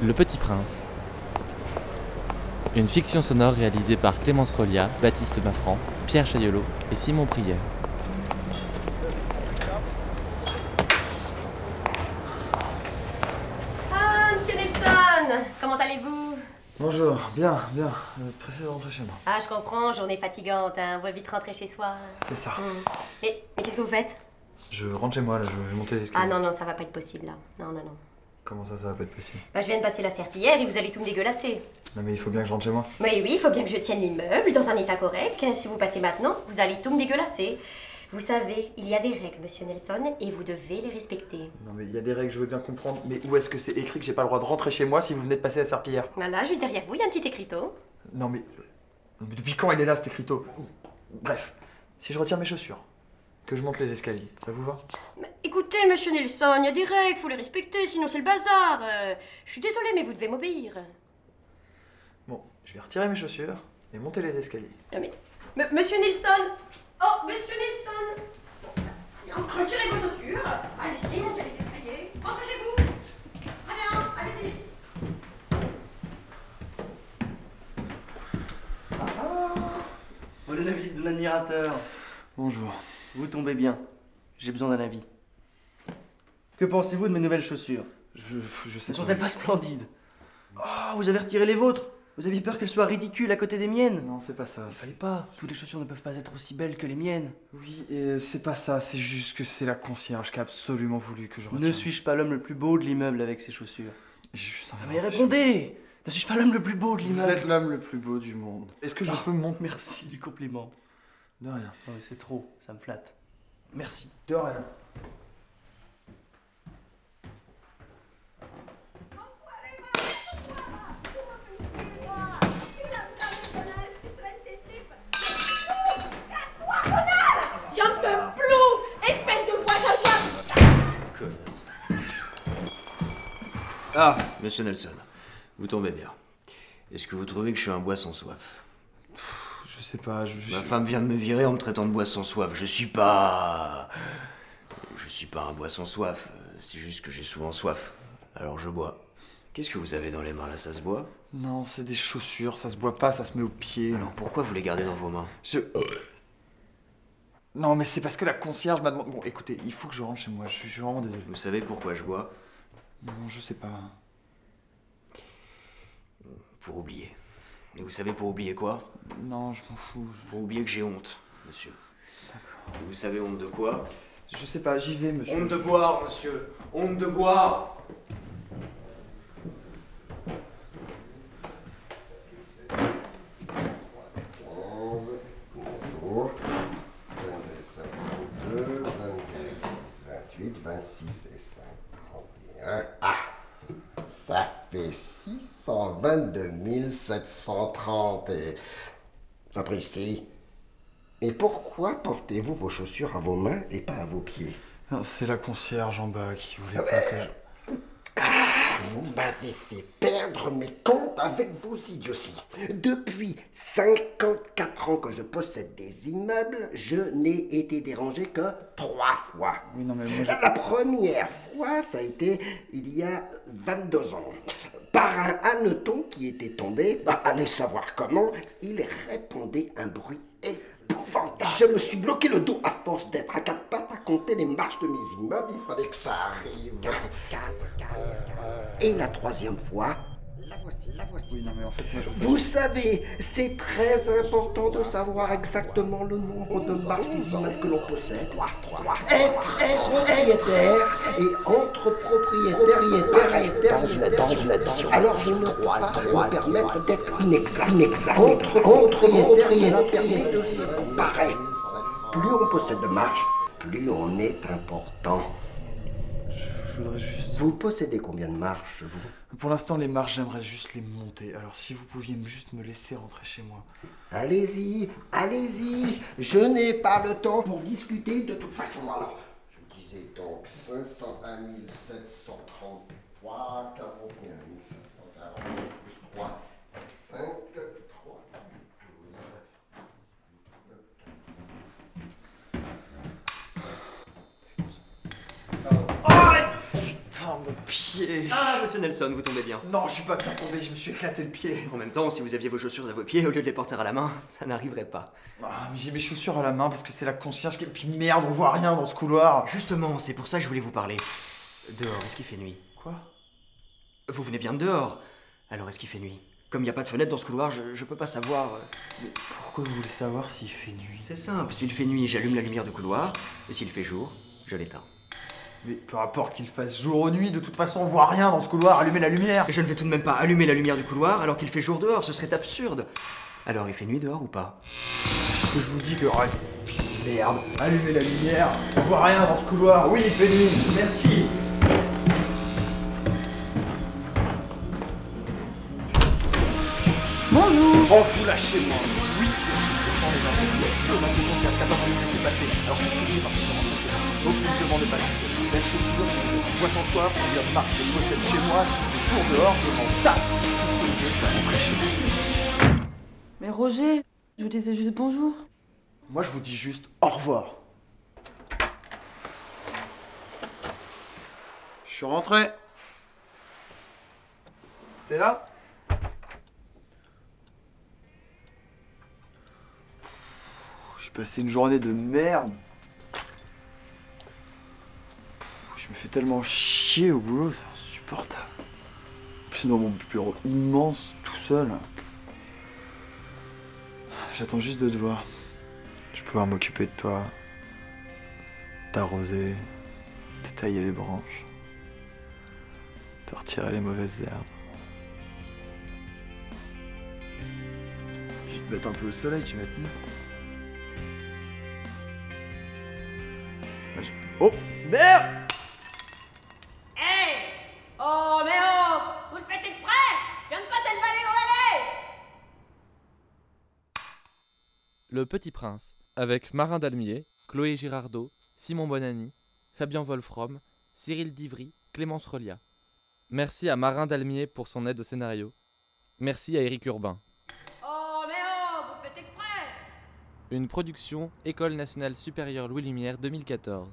Le Petit Prince. Une fiction sonore réalisée par Clémence Rolia, Baptiste Maffran, Pierre Chaillolot et Simon Prière. Ah, monsieur Nelson Comment allez-vous? Bonjour, bien, bien. Euh, pressé de rentrer chez moi. Ah, je comprends, journée fatigante, hein. Vaut vite rentrer chez soi. C'est ça. Hmm. Mais, mais qu'est-ce que vous faites? Je rentre chez moi, là, je vais monter les escaliers. Ah non, non, ça va pas être possible, là. Non, non, non. Comment ça, ça va pas être possible Bah, je viens de passer la serpillière et vous allez tout me dégueulasser. Non mais il faut bien que je rentre chez moi. Mais oui, il faut bien que je tienne l'immeuble dans un état correct. Si vous passez maintenant, vous allez tout me dégueulasser. Vous savez, il y a des règles, monsieur Nelson, et vous devez les respecter. Non mais il y a des règles, je veux bien comprendre. Mais où est-ce que c'est écrit que j'ai pas le droit de rentrer chez moi si vous venez de passer la serpillière? Voilà, juste derrière vous, il y a un petit écriteau. Non mais... mais depuis quand il est là cet écriteau? Bref, si je retire mes chaussures, que je monte les escaliers, ça vous va? Mais écoutez, monsieur Nelson, il y a des règles, faut les respecter, sinon c'est le bazar. Euh, je suis désolée, mais vous devez m'obéir. Bon, je vais retirer mes chaussures et monter les escaliers. Non mais... M- monsieur Nelson Oh, monsieur Nelson Retirez vos chaussures. Allez-y, montez les escaliers. Rentrez chez vous. Très bien, allez-y. Voilà la visite d'un admirateur. Bonjour. Vous tombez bien. J'ai besoin d'un avis. Que pensez-vous de mes nouvelles chaussures? Je, je sais Ne sont-elles pas splendides? Oh, vous avez retiré les vôtres Vous aviez peur qu'elles soient ridicules à côté des miennes Non, c'est pas ça. Il fallait pas. Toutes les chaussures ne peuvent pas être aussi belles que les miennes. Oui, et c'est pas ça, c'est juste que c'est la concierge qui a absolument voulu que je retire. Ne suis-je pas l'homme le plus beau de l'immeuble avec ces chaussures? J'ai juste envie Ah, de Mais répondez Ne suis-je pas l'homme le plus beau de moi. Vous êtes l'immeuble l'homme le plus beau du monde. Est-ce que je peux me monter Merci du compliment. De rien. Non mais c'est trop, ça me flatte. Merci. De rien. Ah, monsieur Nelson, vous tombez bien. Est-ce que vous trouvez que je suis un bois sans soif? Je sais pas, je. Ma femme vient de me virer en me traitant de bois sans soif. Je suis pas. Je suis pas un bois sans soif. C'est juste que j'ai souvent soif. Alors je bois. Qu'est-ce que vous avez dans les mains là? Ça se boit? Non, c'est des chaussures, ça se boit pas, ça se met au pied. Alors pourquoi vous les gardez dans vos mains? Je. Non, mais c'est parce que la concierge m'a demandé. Bon, écoutez, il faut que je rentre chez moi, je suis, je suis vraiment désolé. Vous savez pourquoi je bois? Non, je sais pas. Pour oublier. Et vous savez pour oublier quoi? Non, je m'en fous. Pour oublier que j'ai honte, monsieur. Et Vous savez honte de quoi? Je, je sais pas, j'y vais, monsieur. Honte de boire, monsieur. Honte de boire. Bonjour. 15 et 52, 22 et 6, 28, 26 et 5, 31. Ah Ça fait 622 730 et... Sapristi. Et pourquoi portez-vous vos chaussures à vos mains et pas à vos pieds? Non, C'est la concierge en bas qui voulait pas que je. Vous m'avez fait perdre mes comptes avec vos idioties. Depuis 54 ans que je possède des immeubles, je n'ai été dérangé que trois fois. Oui, non, mais moi, je- La première fois, ça a été il y a 22 ans. Par un hanneton qui était tombé, bah, allez savoir comment, il répondait un bruit épouvantable. Je me suis bloqué le dos à force d'être à quatre pattes compter les marches de mes immeubles. Il fallait que ça arrive. Et la troisième fois, la voici, la voici. Oui, non, mais en fait, moi, je. Vous savez, c'est très important de savoir exactement le nombre de marches des immeubles que l'on possède. Être, être propriétaire et entre propriétaires, propriétaires, dans une addition. Alors je ne peux pas me permettre d'être inexact. inexact. Entre, entre de se comparer. Plus on possède de marches, plus on est important. Je voudrais juste. Vous possédez combien de marches, vous? Pour l'instant, les marches, j'aimerais juste les monter. Alors, si vous pouviez juste me laisser rentrer chez moi. Allez-y, allez-y, je n'ai pas le temps pour discuter de toute façon. Alors, je disais donc 501 733, 41 540, plus 3, 5, pied Ah, monsieur Nelson, vous tombez bien. Non, je suis pas bien tombé, je me suis éclaté le pied. En même temps, si vous aviez vos chaussures à vos pieds au lieu de les porter à la main, ça n'arriverait pas. Ah, mais j'ai mes chaussures à la main parce que c'est la concierge qui... Puis merde, on voit rien dans ce couloir. Justement, c'est pour ça que je voulais vous parler. Dehors, est-ce qu'il fait nuit? Quoi? Vous venez bien de dehors. Alors est-ce qu'il fait nuit? Comme il n'y a pas de fenêtre dans ce couloir, je, je peux pas savoir. euh. Mais pourquoi vous voulez savoir s'il fait nuit? C'est simple, s'il fait nuit, j'allume la lumière du couloir, et s'il fait jour, je l'éteins. Mais peu importe qu'il fasse jour ou nuit, de toute façon on voit rien dans ce couloir, allumez la lumière je ne vais tout de même pas allumer la lumière du couloir alors qu'il fait jour dehors, ce serait absurde. Alors il fait nuit dehors ou pas? Ce que je vous dis que... Ouais. Merde, allumez la lumière, on voit rien dans ce couloir, oui il fait nuit, merci Bonjour Oh, vous lâchez-moi Oui, j'ai mes chaussures dans les mains, c'est tout. Le masque de concierge qui a pas voulu me laisser passer. Alors tout ce que j'ai, par contre, rentrer chez moi. Donc ne me demandez pas si c'est belles chaussures, si vous êtes poisson soif, combien de marches je possède chez moi, s'il fait jour dehors, je m'en tape Tout ce que je veux, c'est rentrer chez moi. Mais Roger, je vous disais juste bonjour. Moi, je vous dis juste au revoir. Je suis rentré. T'es là? J'ai passé une journée de merde. Tellement chier au boulot, c'est insupportable. Plus dans mon bureau immense, tout seul. J'attends juste de te voir. Je vais pouvoir m'occuper de toi, t'arroser, te tailler les branches, te retirer les mauvaises herbes. Je vais te mettre un peu au soleil, tu vas être Oh Merde Hey Oh, mais oh Vous le faites exprès Je viens de passer le balai dans l'allée Le Petit Prince, avec Marin Dalmier, Chloé Girardot, Simon Bonani, Fabien Wolfrom, Cyril Divry, Clémence Relia. Merci à Marin Dalmier pour son aide au scénario. Merci à Éric Urbain. Oh, mais oh Vous faites exprès Une production École nationale supérieure Louis Lumière 2014.